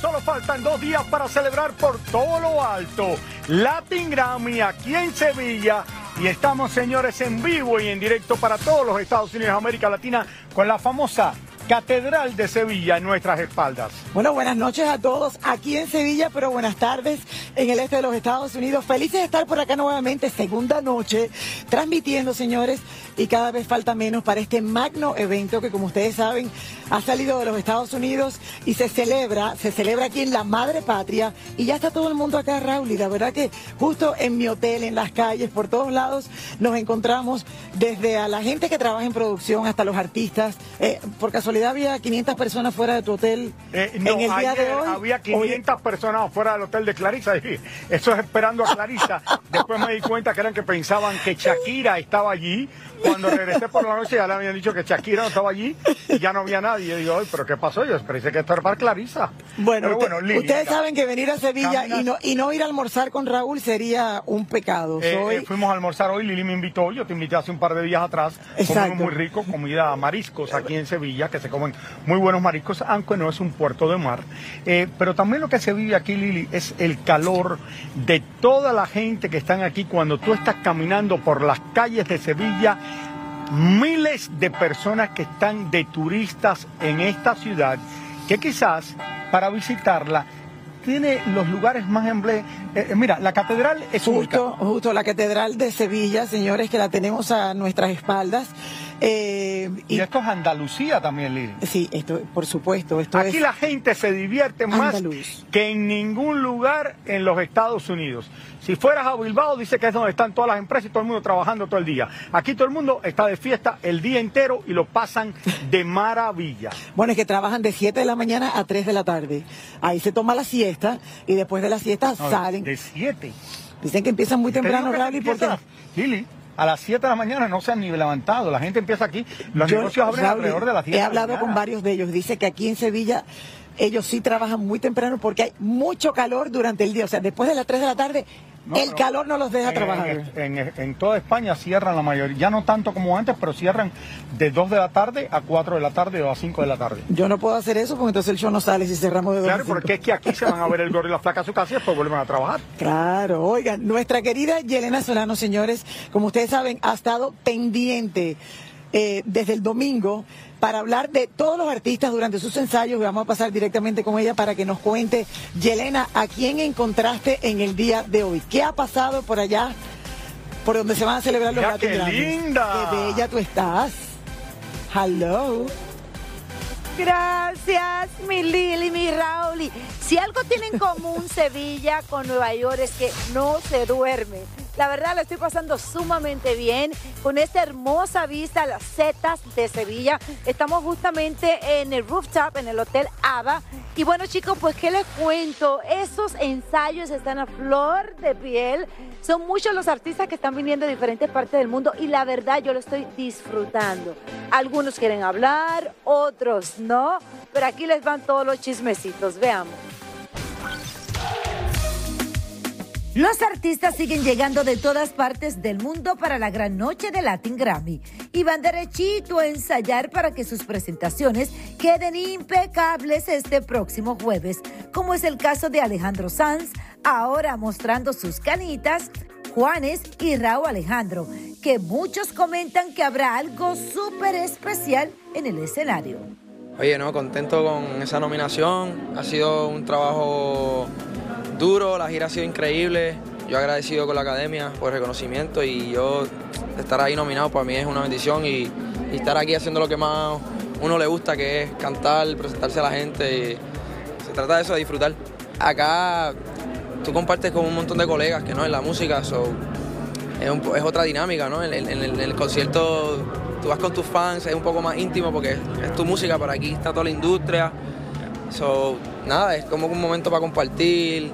Solo faltan dos días para celebrar por todo lo alto Latin Grammy aquí en Sevilla. Y estamos, señores, en vivo y en directo para todos los Estados Unidos América Latina con la famosa Catedral de Sevilla en nuestras espaldas. Bueno, buenas noches a todos aquí en Sevilla, pero buenas tardes en el este de los Estados Unidos. Felices de estar por acá nuevamente, segunda noche, transmitiendo, señores, y cada vez falta menos para este magno evento que, como ustedes saben, ha salido de los Estados Unidos y se celebra, se celebra aquí en la madre patria, y ya está todo el mundo acá, Raúl, y la verdad que justo en mi hotel, en las calles, por todos lados, nos encontramos desde a la gente que trabaja en producción hasta los artistas. Eh, por casualidad había 500 personas fuera de tu hotel Eh, no, en el día de hoy. había 500 personas fuera del hotel de Clarisa. Y eso es esperando a Clarisa. Después me di cuenta que eran que pensaban que Shakira estaba allí. Cuando regresé por la noche ya le habían dicho que Shakira no estaba allí y ya no había nadie. Yo digo, "Ay, pero ¿qué pasó? Yo pensé que esto era para Clarisa. Bueno, Pero Lili, ustedes saben que venir a Sevilla y no, y no ir a almorzar con Raúl sería un pecado. eh, eh, fuimos a almorzar hoy, Lili me invitó, yo te invité hace un par de días atrás. Exacto. Comimos muy rico, comida mariscos aquí en Sevilla, que se comen muy buenos mariscos, aunque no es un puerto de mar. Eh, pero también lo que se vive aquí, Lili, es el calor de toda la gente que están aquí cuando tú estás caminando por las calles de Sevilla. Miles de personas que están de turistas en esta ciudad, que quizás para visitarla tiene los lugares más emble... eh, mira, la catedral es única. Justo, justo la Catedral de Sevilla, señores, que la tenemos a nuestras espaldas. Eh, Y y, esto es Andalucía también, Lili. sí, esto, por supuesto, esto Aquí es. la gente se divierte más Andaluz. que en ningún lugar en los Estados Unidos. Si fueras a Bilbao, dice que es donde están todas las empresas y todo el mundo trabajando todo el día. Aquí todo el mundo está de fiesta el día entero y lo pasan de maravilla. Bueno, es que trabajan de 7 de la mañana a 3 de la tarde. Ahí se toma la siesta y después de la siesta No, salen. De 7. Dicen que empiezan muy temprano, Raúl, ¿y por qué? Lili, a las 7 de la mañana no se han ni levantado. La gente empieza aquí. Los Yo, negocios abren Raúl, alrededor de las 10 He de la hablado con varios de ellos. Dice que aquí en Sevilla ellos sí trabajan muy temprano porque hay mucho calor durante el día. O sea, después de las 3 de la tarde, No, el calor no los deja En- trabajar. En, en- en toda España cierran la mayoría, ya no tanto como antes, pero cierran de 2 de la tarde a 4 de la tarde o a 5 de la tarde. Yo no puedo hacer eso porque entonces el show no sale si cerramos de dos a Claro, cinco. porque es que aquí se van a ver el gordo y la flaca a su casa y después vuelven a trabajar. Claro, oigan, nuestra querida Yelena Solano, señores, como ustedes saben, ha estado pendiente eh, desde el domingo para hablar de todos los artistas durante sus ensayos vamos a pasar directamente con ella para que nos cuente, Yelena, ¿a quién encontraste en el día de hoy? ¿Qué ha pasado por allá, por donde se van a celebrar los Latin qué Grammys? linda. Qué bella tú estás. Hello. Gracias, mi Lili, mi Rauli. Si algo tiene en común Sevilla con Nueva York es que no se duerme. La verdad lo estoy pasando sumamente bien con esta hermosa vista a las setas de Sevilla. Estamos justamente en el rooftop, en el Hotel Ava. Y bueno chicos, pues qué les cuento, esos ensayos están a flor de piel. Son muchos los artistas que están viniendo de diferentes partes del mundo y la verdad yo lo estoy disfrutando. Algunos quieren hablar, otros no, pero aquí les van todos los chismecitos, veamos. Los artistas siguen llegando de todas partes del mundo para la gran noche de Latin Grammy y van derechito a ensayar para que sus presentaciones queden impecables este próximo jueves, como es el caso de Alejandro Sanz, ahora mostrando sus canitas, Juanes y Raúl Alejandro, que muchos comentan que habrá algo súper especial en el escenario. Oye, no, contento con esa nominación. Ha sido un trabajo duro, la gira ha sido increíble yo agradecido con la academia por el reconocimiento y yo estar ahí nominado para mí es una bendición y, estar aquí haciendo lo que más uno le gusta, que es cantar, presentarse a la gente. Se trata de eso, de disfrutar. Acá tú compartes con un montón de colegas que no en la música, es, un- otra dinámica, ¿no? En el concierto tú vas con tus fans, es un poco más íntimo porque es, es tu música, pero aquí está toda la industria. So, nada, es como un momento para compartir,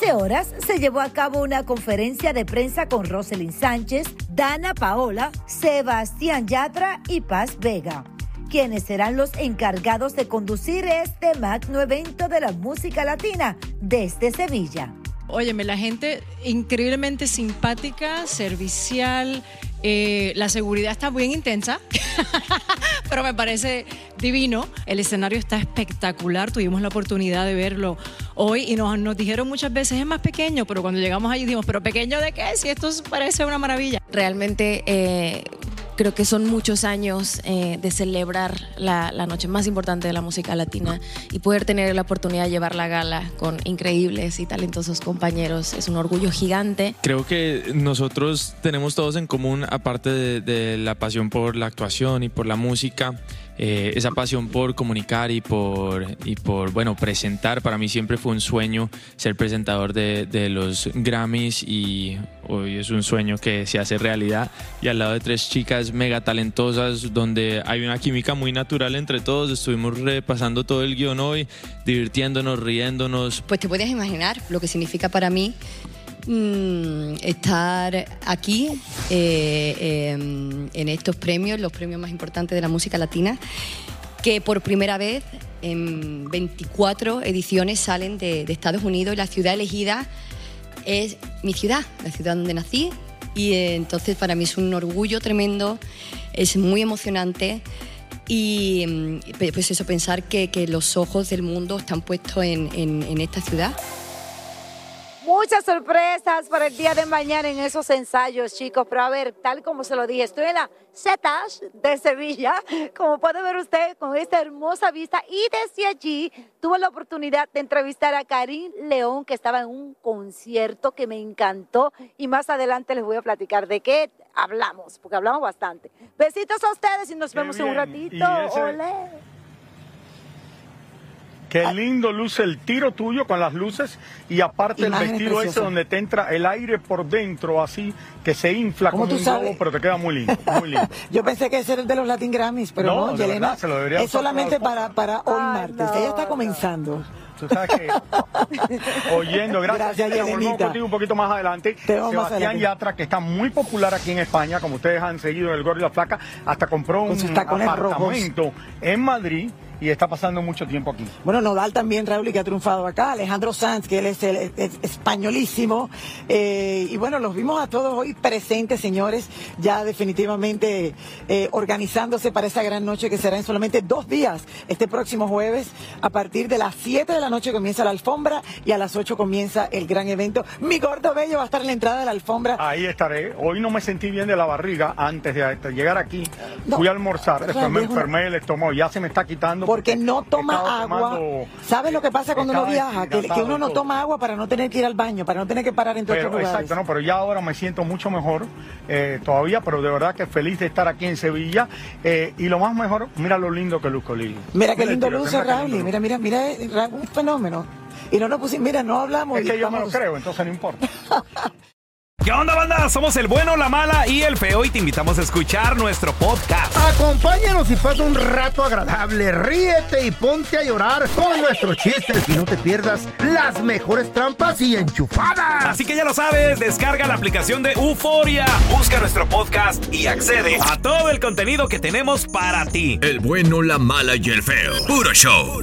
Hace horas se llevó a cabo una conferencia de prensa con Roselyn Sánchez, Dana Paola, Sebastián Yatra y Paz Vega, quienes serán los encargados de conducir este magno evento de la música latina desde Sevilla. Óyeme, la gente increíblemente simpática, servicial, eh, la seguridad está bien intensa, pero me parece divino. El escenario está espectacular, tuvimos la oportunidad de verlo hoy y nos, nos dijeron muchas veces es más pequeño, pero cuando llegamos allí dijimos, pero pequeño de qué, si esto parece una maravilla. Realmente eh, creo que son muchos años eh, de celebrar la, la noche más importante de la música latina y poder tener la oportunidad de llevar la gala con increíbles y talentosos compañeros es un orgullo gigante. Creo que nosotros tenemos todos en común, aparte de, de la pasión por la actuación y por la música, eh, esa pasión por comunicar y por, y por, bueno, presentar. Para mí siempre fue un sueño ser presentador de, de los Grammys y hoy es un sueño que se hace realidad. Y al lado de tres chicas mega talentosas, donde hay una química muy natural entre todos. Estuvimos repasando todo el guion hoy, divirtiéndonos, riéndonos, Pues te puedes imaginar lo que significa para mí mm, estar aquí eh, eh, en estos premios, los premios más importantes de la música latina, que por primera vez en 24 ediciones salen de, Estados Unidos y la ciudad elegida es mi ciudad, la ciudad donde nací. Y eh, entonces para mí es un orgullo tremendo, es muy emocionante y pe- pues eso, pensar que, los ojos del mundo están puestos en esta ciudad. Muchas sorpresas para el día de mañana en esos ensayos, chicos. Pero a ver, tal como se lo dije, estoy en la Zetas de Sevilla. Como puede ver usted, con esta hermosa vista. Y desde allí tuve la oportunidad de entrevistar a Karim León, que estaba en un concierto que me encantó. Y más adelante les voy a platicar de qué hablamos, porque hablamos bastante. Besitos a ustedes y nos vemos en un ratito. Ese- Olé. Qué lindo luce el tiro tuyo con las luces y aparte el vestido ese donde te entra el aire por dentro así que se infla ¿Cómo como tú un sabes? globo, pero te queda muy lindo, muy lindo. Yo pensé que ese era el de los Latin Grammys, pero No, no, de Yelena. verdad, se lo debería es solamente para para, para hoy martes. Ella está comenzando. Tú sabes que oyendo, gracias, volvemos contigo un poquito más adelante. Sebastián. Yatra, que está muy popular aquí en España, como ustedes han seguido en el Gordo y la Flaca, hasta compró un apartamento en Madrid y está pasando mucho tiempo aquí. Bueno, Nodal también, Raúl, y que ha triunfado acá. Alejandro Sanz, que él es, el, es españolísimo. Eh, y bueno, los vimos a todos hoy presentes, señores, ya definitivamente eh, organizándose para esa gran noche que será en solamente dos días, este próximo jueves. A partir de las 7 de la noche comienza la alfombra y a las 8 comienza el gran evento. Mi gordo bello va a estar en la entrada de la alfombra. Ahí estaré. Hoy no me sentí bien de la barriga antes de llegar aquí. No, Fui a almorzar, después me enfermé el estómago, ya se me está quitando. Porque no toma agua. tomando, ¿Sabes lo que pasa cuando uno viaja? Que, uno no toma agua para no tener que ir al baño, para no tener que parar Pero, otros lugares. exacto, no, pero ya ahora me siento mucho mejor eh, todavía, pero de verdad que feliz de estar aquí en Sevilla. eh, y lo más mejor, mira lo lindo que luzco, Lili. Mira qué lindo luce, Raúl. Mira, mira, mira, eh, un fenómeno. Y no nos pusimos, mira, no hablamos. Es que yo me lo creo, entonces no importa. ¿Qué onda, banda? Somos el bueno, la mala y el feo y te invitamos a escuchar nuestro podcast. Acompáñanos y pasa un rato agradable. Ríete y ponte a llorar con nuestros chistes y no te pierdas las mejores trampas y enchufadas. Así que ya lo sabes, descarga la aplicación de Euforia, busca nuestro podcast y accede a todo el contenido que tenemos para ti. El bueno, la mala y el feo. Puro show.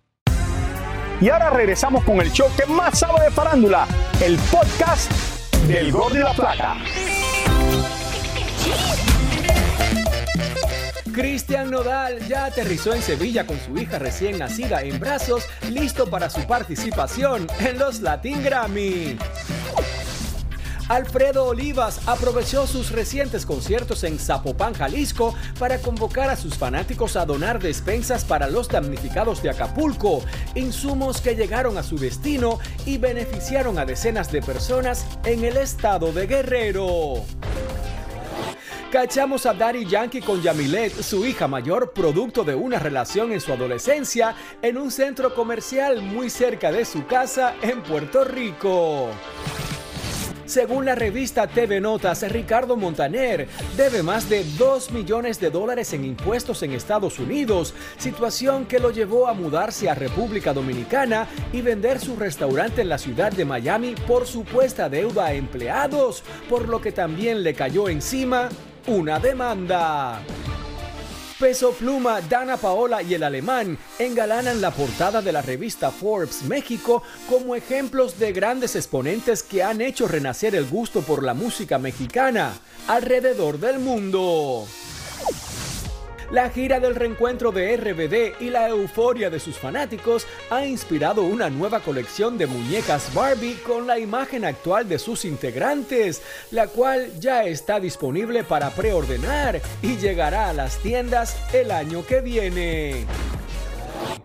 Y ahora regresamos con el show que más sabe de farándula, el podcast del Gol de la Plata. Cristian Nodal ya aterrizó en Sevilla con su hija recién nacida en brazos, listo para su participación en los Latin Grammy. Alfredo Olivas aprovechó sus recientes conciertos en Zapopan, Jalisco, para convocar a sus fanáticos a donar despensas para los damnificados de Acapulco, insumos que llegaron a su destino y beneficiaron a decenas de personas en el estado de Guerrero. Cachamos a Daddy Yankee con Yamilet, su hija mayor, producto de una relación en su adolescencia, en un centro comercial muy cerca de su casa en Puerto Rico. Según la revista TV Notas, Ricardo Montaner debe más de 2 millones de dólares en impuestos en Estados Unidos, situación que lo llevó a mudarse a República Dominicana y vender su restaurante en la ciudad de Miami por supuesta deuda a empleados, por lo que también le cayó encima una demanda. Peso Pluma, Dana Paola y el alemán engalanan la portada de la revista Forbes México como ejemplos de grandes exponentes que han hecho renacer el gusto por la música mexicana alrededor del mundo. La gira del reencuentro de RBD y la euforia de sus fanáticos ha inspirado una nueva colección de muñecas Barbie con la imagen actual de sus integrantes, la cual ya está disponible para preordenar y llegará a las tiendas el año que viene.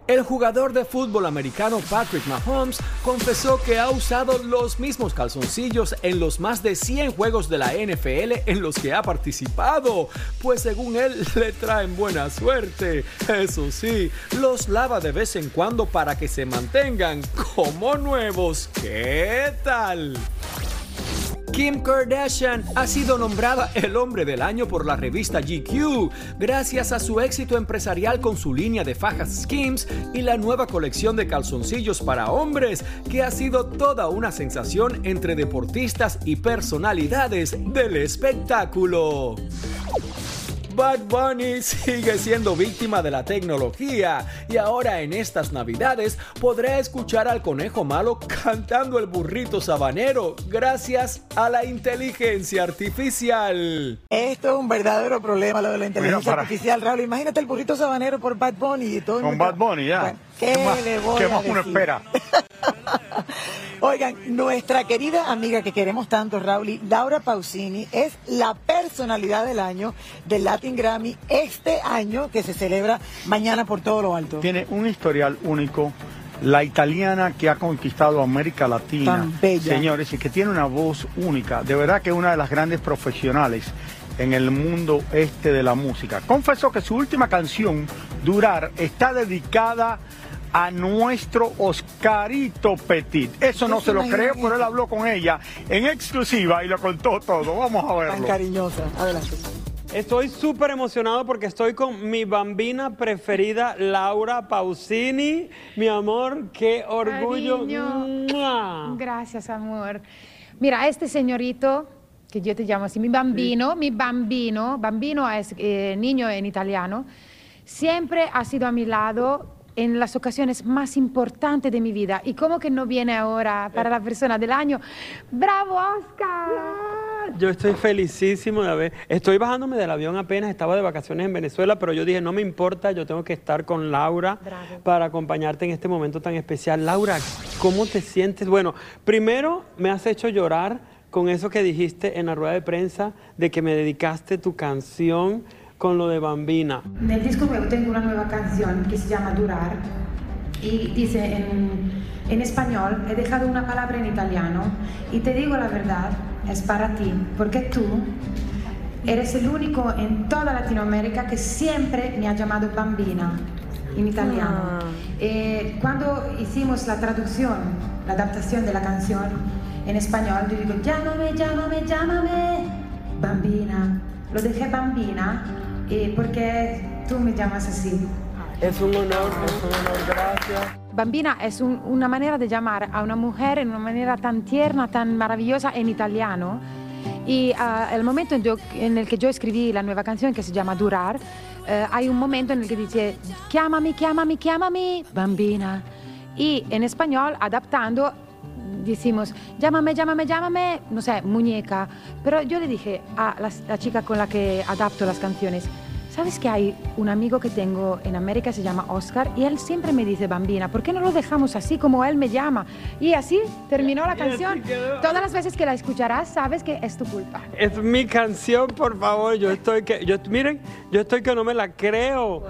El jugador de fútbol americano Patrick Mahomes confesó que ha usado los mismos calzoncillos en los más de 100 juegos de la NFL en los que ha participado, pues según él le traen buena suerte. Eso sí, los lava de vez en cuando para que se mantengan como nuevos. ¿Qué tal? Kim Kardashian ha sido nombrada el hombre del año por la revista GQ, gracias a su éxito empresarial con su línea de fajas Skims y la nueva colección de calzoncillos para hombres, que ha sido toda una sensación entre deportistas y personalidades del espectáculo. Bad Bunny sigue siendo víctima de la tecnología y ahora en estas navidades podrá escuchar al conejo malo cantando el burrito sabanero gracias a la inteligencia artificial. Esto es un verdadero problema, lo de la inteligencia para- artificial, Raúl. Imagínate el burrito sabanero por Bad Bunny y todo. el Con Bad Bunny, ya. Bueno, ¿Qué, ¿Qué más- le voy qué a más uno espera? Oigan, nuestra querida amiga que queremos tanto, Raúl, Laura Pausini, es la personalidad del año del Latin Grammy este año que se celebra mañana por todo lo alto. Tiene un historial único. La italiana que ha conquistado América Latina, Tan bella. señores, y que tiene una voz única. De verdad que es una de las grandes profesionales en el mundo este de la música. Confesó que su última canción, Durar, está dedicada a nuestro Oscarito Petit. Eso no ¿Tú se lo creo, pero él habló con ella en exclusiva y lo contó todo. Vamos a Tan verlo. cariñosa. Adelante. Estoy súper emocionado porque estoy con mi bambina preferida, Laura Pausini. Mi amor, qué orgullo. Gracias, amor. Mira, este señorito, que yo te llamo así, mi bambino, mi bambino, bambino es eh, niño en italiano, siempre ha sido a mi lado en las ocasiones más importantes de mi vida. ¿Y cómo que no viene ahora para la persona del año? ¡Bravo, Oscar! Yo estoy felicísimo de haber. Estoy bajándome del avión apenas, estaba de vacaciones en Venezuela, pero yo dije, no me importa, yo tengo que estar con Laura para acompañarte en este momento tan especial. Laura, ¿cómo te sientes? Bueno, primero me has hecho llorar con eso que dijiste en la rueda de prensa de que me dedicaste tu canción con lo de Bambina. Nel disco nuevo tengo una nueva canción que se llama Durar y dice en, en español, he dejado una palabra en italiano y te digo la verdad, es para ti, porque tú eres el único en toda Latinoamérica que siempre me ha llamado bambina en italiano. Eh, cuando hicimos la traducción, la adaptación de la canción en español, yo digo, llámame, llámame, llámame, bambina. Lo dejé bambina eh, porque tú me llamas así. Es un honor, es un honor, gracias. Bambina es un- una manera de llamar a una mujer en una manera tan tierna, tan maravillosa en italiano. Y ah, el momento en, yo- en el que yo escribí la nueva canción que se llama Durar, eh, hay un momento en el que dice, chiamami, chiamami, chiamami, bambina. Y en español, adaptando, decimos, llámame, llámame, llámame, no sé, muñeca. Pero yo le dije a la, la chica con la que adapto las canciones, ¿sabes que hay un amigo que tengo en América, se llama Oscar, y él siempre me dice, bambina, ¿por qué no lo dejamos así como él me llama? Y así terminó la canción. Todas las veces que la escucharás, sabes que es tu culpa. Es mi canción, por favor. Yo estoy que, yo, miren, yo estoy que no me la creo.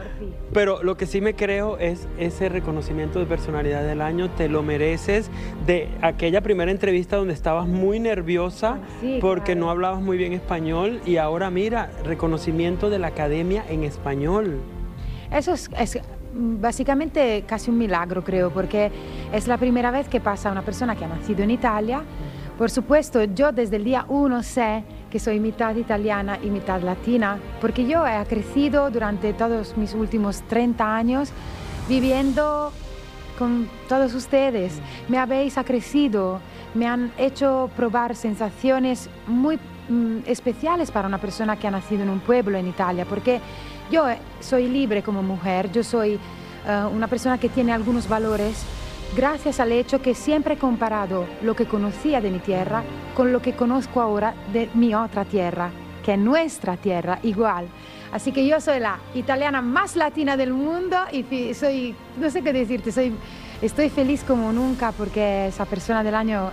Pero lo que sí me creo es ese reconocimiento de personalidad del año. Te lo mereces de aquella primera entrevista donde estabas muy nerviosa Sí, porque claro. no hablabas muy bien español y ahora mira, reconocimiento de la academia en español. Eso es, es, básicamente casi un milagro, creo, porque es la primera vez que pasa una persona que ha nacido en Italia. Por supuesto, yo desde el día uno sé que soy mitad italiana y mitad latina, porque yo he crecido durante todos mis últimos 30 años viviendo con todos ustedes. Me habéis acrecido, me han hecho probar sensaciones muy mm, especiales para una persona que ha nacido en un pueblo en Italia, porque yo eh, soy libre como mujer, yo soy eh, una persona que tiene algunos valores gracias al hecho que siempre he comparado lo que conocía de mi tierra con lo que conozco ahora de mi otra tierra, que es nuestra tierra, igual. Así que yo soy la italiana más latina del mundo y soy, no sé qué decirte, soy, estoy feliz como nunca porque esa persona del año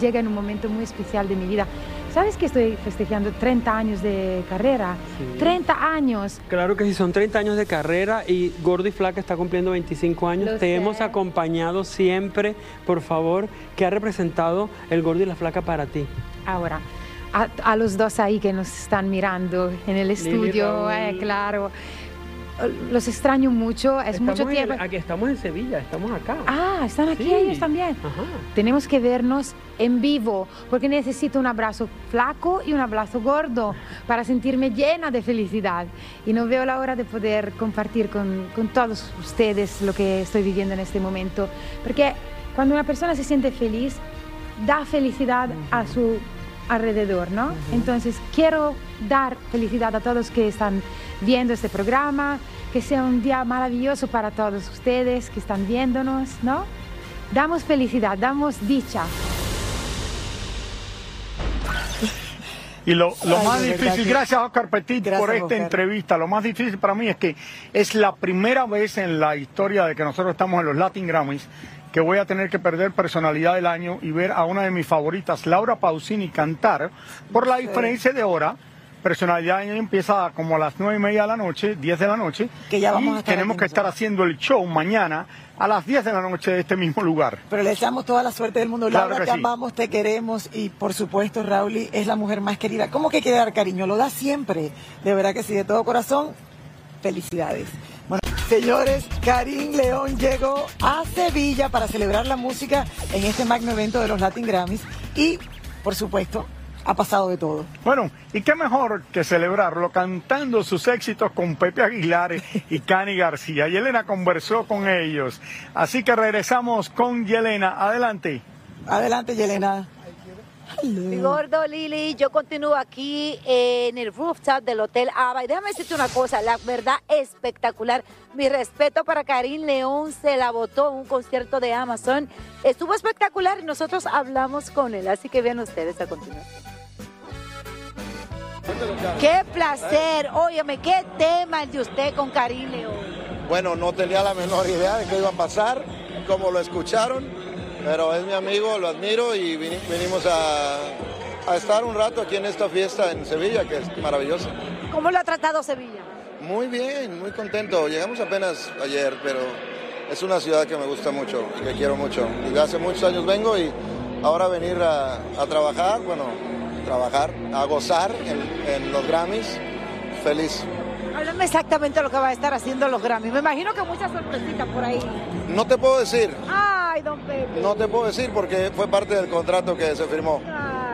llega en un momento muy especial de mi vida. ¿Sabes que estoy festejando 30 años de carrera? 30 años. Claro que sí, son 30 años de carrera y Gordo y Flaca está cumpliendo 25 años. Lo Te sé. hemos acompañado siempre, por favor. ¿Qué ha representado el Gordo y la Flaca para ti? Ahora, a, a los dos ahí que nos están mirando en el estudio, eh, claro, los extraño mucho, es mucho Estamos en- tiempo. aquí estamos en Sevilla, estamos acá. Ah, están aquí Sí. ellos también. Ajá. Tenemos que vernos en vivo porque necesito un abrazo flaco y un abrazo gordo para sentirme llena de felicidad. Y no veo la hora de poder compartir con, con todos ustedes lo que estoy viviendo en este momento. Porque cuando una persona se siente feliz, da felicidad a su alrededor, ¿no? Entonces quiero dar felicidad a todos que están viendo este programa, que sea un día maravilloso para todos ustedes que están viéndonos, ¿no? Damos felicidad, damos dicha. Y lo, lo Ay, más difícil, que- gracias Oscar Petit Gracias, por esta Oscar. entrevista, lo más difícil para mí es que es la primera vez en la historia de que nosotros estamos en los Latin Grammys que voy a tener que perder personalidad del año y ver a una de mis favoritas, Laura Pausini, cantar por la diferencia de hora. Personalidad empieza como a las nueve y media de la noche, 10 de la noche. Que ya vamos y a estar tenemos que estar haciendo el show mañana a las 10 de la noche de este mismo lugar. Pero le deseamos toda la suerte del mundo. Claro Laura, te sí. amamos, te queremos y por supuesto, Raúl es la mujer más querida. ¿Cómo que quiere dar cariño? Lo da siempre. De verdad que sí, de todo corazón. Felicidades. Bueno, señores, Karim León llegó a Sevilla para celebrar la música en este magno evento de los Latin Grammys y, por supuesto, ha pasado de todo. Bueno, y qué mejor que celebrarlo cantando sus éxitos con Pepe Aguilar y Cani García. Y Elena conversó con ellos. Así que regresamos con Yelena. Adelante. Adelante, Yelena. Mi gordo Lili, yo continúo aquí en el rooftop del Hotel Ava y déjame decirte una cosa, la verdad espectacular. Mi respeto para Karim León, se la votó en un concierto de Amazon. Estuvo espectacular y nosotros hablamos con él, así que vean ustedes a continuación. Qué placer, óyeme, qué tema el de usted con Karim León. Bueno, no tenía la menor idea de qué iba a pasar, como lo escucharon, pero es mi amigo, lo admiro y vini- vinimos a, a estar un rato aquí en esta fiesta en Sevilla, que es maravillosa. ¿Cómo lo ha tratado Sevilla? Muy bien, muy contento. Llegamos apenas ayer, pero es una ciudad que me gusta mucho y que quiero mucho. Desde hace muchos años vengo y ahora venir a, a trabajar, bueno, trabajar, a gozar en, en los Grammys, feliz. Háblame exactamente lo que va a estar haciendo los Grammy. Me imagino que muchas sorpresitas por ahí. No te puedo decir, Ay, don Pepe. No te puedo decir porque fue parte del contrato que se firmó.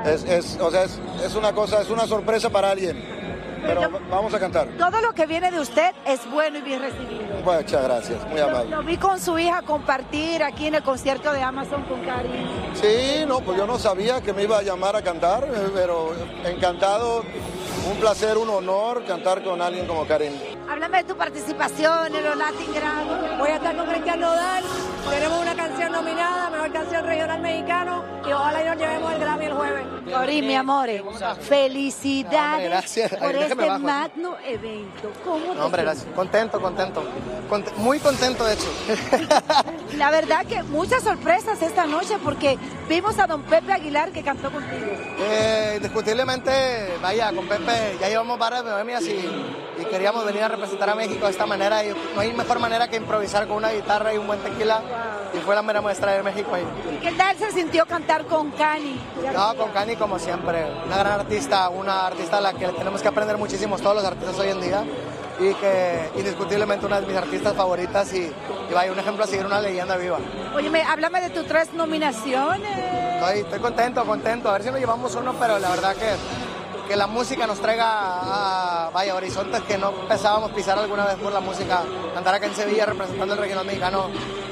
Es, es- o sea, es, es una cosa, es una sorpresa para alguien. Pero va- vamos a cantar. Todo lo que viene de usted es bueno y bien recibido. Muchas gracias, muy amable. lo vi con su hija compartir aquí en el concierto de Amazon con Karim. Sí, no, pues yo no sabía que me iba a llamar a cantar, eh, pero encantado, un placer, un honor cantar con alguien como Karim. Háblame de tu participación en los Latin Grammy. Voy a estar con Cristian Nodal tenemos una canción nominada, mejor canción regional mexicano, y ojalá y nos llevemos el Grammy el jueves. Corín, mi amor, felicidades Hombre, por Ay, este bajo. magno evento. ¿Cómo No, hombre, gracias. Contento, contento. Cont- muy contento, de hecho. La verdad que muchas sorpresas esta noche porque vimos a don Pepe Aguilar que cantó contigo. Eh, indiscutiblemente, vaya, con Pepe ya llevamos varias bohemias y, y queríamos venir a representar a México de esta manera. Y no hay mejor manera que improvisar con una guitarra y un buen tequila. Y fue la mera muestra de México ahí. ¿Y qué tal se sintió cantar con Cani? No, con Cani como siempre, una gran artista, una artista a la que tenemos que aprender muchísimos todos los artistas hoy en día y que indiscutiblemente una de mis artistas favoritas y, y vaya, un ejemplo a seguir, una leyenda viva. Oye, me- háblame de tus tres nominaciones. Estoy, estoy contento, contento, a ver si nos llevamos uno, pero la verdad que, que la música nos traiga a, vaya, horizontes que no pensábamos pisar alguna vez por la música. Andar acá en Sevilla representando el regional mexicano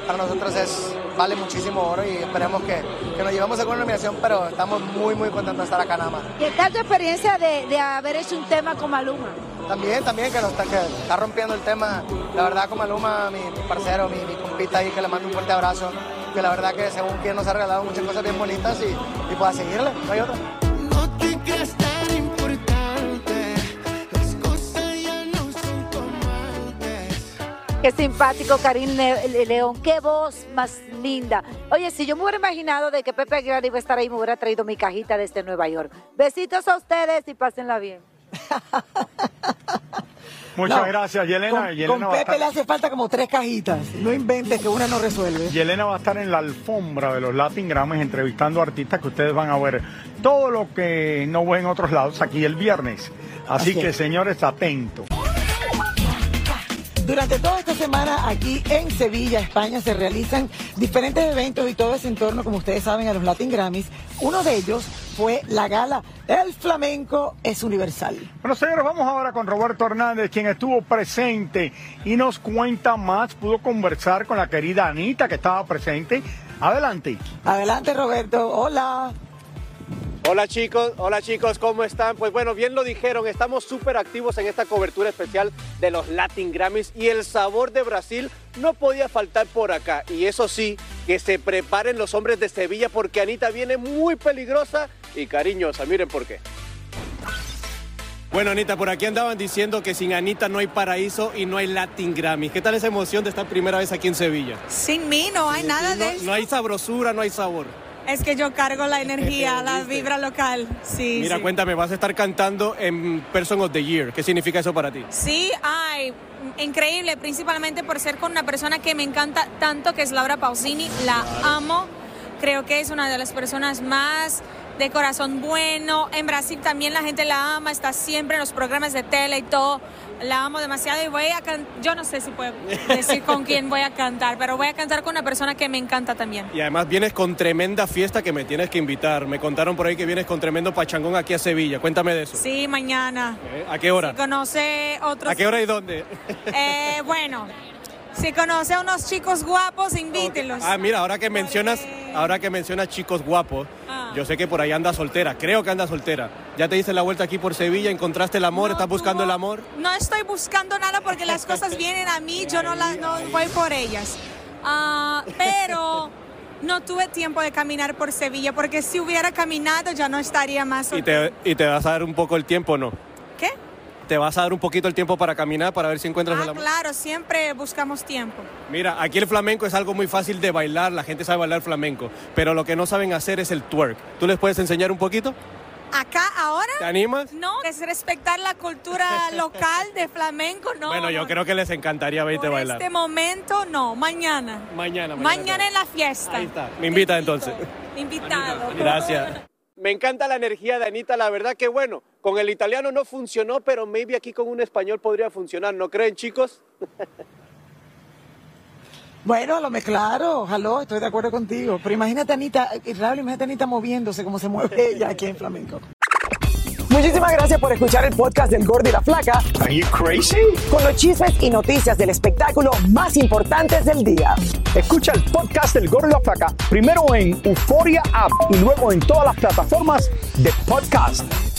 para nosotros es, vale muchísimo oro y esperemos que, que nos llevemos alguna nominación, pero estamos muy, muy contentos de estar acá nada más. ¿Qué tal tu experiencia de, de haber hecho un tema con Maluma? También, también, que, nos está, que está rompiendo el tema. La verdad, con Maluma, mi, mi parcero, mi, mi compita ahí, que le mando un fuerte abrazo. Que la verdad que según quien nos ha regalado muchas cosas bien bonitas y, y pues a seguirle, no hay otra. Qué simpático, Karim Le- Le- León. Qué voz más linda. Oye, si yo me hubiera imaginado de que Pepe Aguilar iba a estar ahí, me hubiera traído mi cajita desde Nueva York. Besitos a ustedes y pásenla bien. Muchas No, gracias, Yelena. Con, Yelena con Pepe estar- le hace falta como tres cajitas. No inventes que una no resuelve. Yelena va a estar en la alfombra de los Latin Grammys entrevistando artistas que ustedes van a ver todo lo que no ven en otros lados aquí el viernes. Así, Así que es. señores, atentos. Durante toda esta semana aquí en Sevilla, España, se realizan diferentes eventos y todo ese entorno, como ustedes saben, a los Latin Grammys. Uno de ellos fue la gala El Flamenco es Universal. Bueno, señores, vamos ahora con Roberto Hernández, quien estuvo presente y nos cuenta más. Pudo conversar con la querida Anita, que estaba presente. Adelante. Adelante, Roberto. Hola. Hola chicos, hola chicos, ¿cómo están? Pues bueno, bien lo dijeron, estamos súper activos en esta cobertura especial de los Latin Grammys y el sabor de Brasil no podía faltar por acá. Y eso sí, que se preparen los hombres de Sevilla porque Anita viene muy peligrosa y cariñosa, miren por qué. Bueno, Anita, por aquí andaban diciendo que sin Anita no hay paraíso y no hay Latin Grammy. ¿Qué tal esa emoción de estar primera vez aquí en Sevilla? Sin mí no hay nada no, de eso. no hay sabrosura, no hay sabor. Es que yo cargo la energía, la vibra local. Sí, Mira, sí. cuéntame, vas a estar cantando en Person of the Year. ¿Qué significa eso para ti? Sí, ay, increíble, principalmente por ser con una persona que me encanta tanto, que es Laura Pausini. La amo. Creo que es una de las personas más de corazón bueno. En Brasil también la gente la ama, está siempre en los programas de tele y todo. La amo demasiado y voy a cantar, yo no sé si puedo decir con quién voy a cantar, pero voy a cantar con una persona que me encanta también. Y además vienes con tremenda fiesta que me tienes que invitar. Me contaron por ahí que vienes con tremendo pachangón aquí a Sevilla. Cuéntame de eso. Sí, mañana. ¿Eh? ¿A qué hora? Si conoce otros. ¿A qué hora y dónde? Eh, bueno, si conoce a unos chicos guapos, invítelos. Ah, mira, ahora que mencionas, ahora que mencionas chicos guapos, Ah. yo sé que por ahí anda soltera, creo que anda soltera. Ya te diste la vuelta aquí por Sevilla, encontraste el amor, estás buscando el amor. No estoy buscando nada porque las cosas vienen a mí, yo no, la, no voy por ellas. Ah, pero no tuve tiempo de caminar por Sevilla porque si hubiera caminado ya no estaría más. Y te, y te vas a dar un poco el tiempo, ¿no? ¿Qué? Te vas a dar un poquito el tiempo para caminar, para ver si encuentras el Ah, amor. claro, siempre buscamos tiempo. Mira, aquí el flamenco es algo muy fácil de bailar, la gente sabe bailar flamenco, pero lo que no saben hacer es el twerk. ¿Tú les puedes enseñar un poquito? Acá, ahora. ¿Te animas? No, es respetar la cultura local de flamenco, no. bueno, yo creo que les encantaría verte bailar. este momento no, mañana. Mañana, Mañana en la fiesta. Ahí está. Me invita entonces. Invitado. Gracias. Me encanta la energía de Anita, la verdad que bueno, con el italiano no funcionó, pero maybe aquí con un español podría funcionar, ¿no creen chicos? Bueno, lo me claro, ojalá, estoy de acuerdo contigo. Pero imagínate, Anita, eh, Raúl, imagínate a Anita moviéndose como se mueve ella aquí en flamenco. Muchísimas gracias por escuchar el podcast del Gordo y la Flaca. Are you crazy? Con los chismes y noticias del espectáculo más importantes del día. Escucha el podcast del Gordo y la Flaca primero en Euforia App y luego en todas las plataformas de podcast.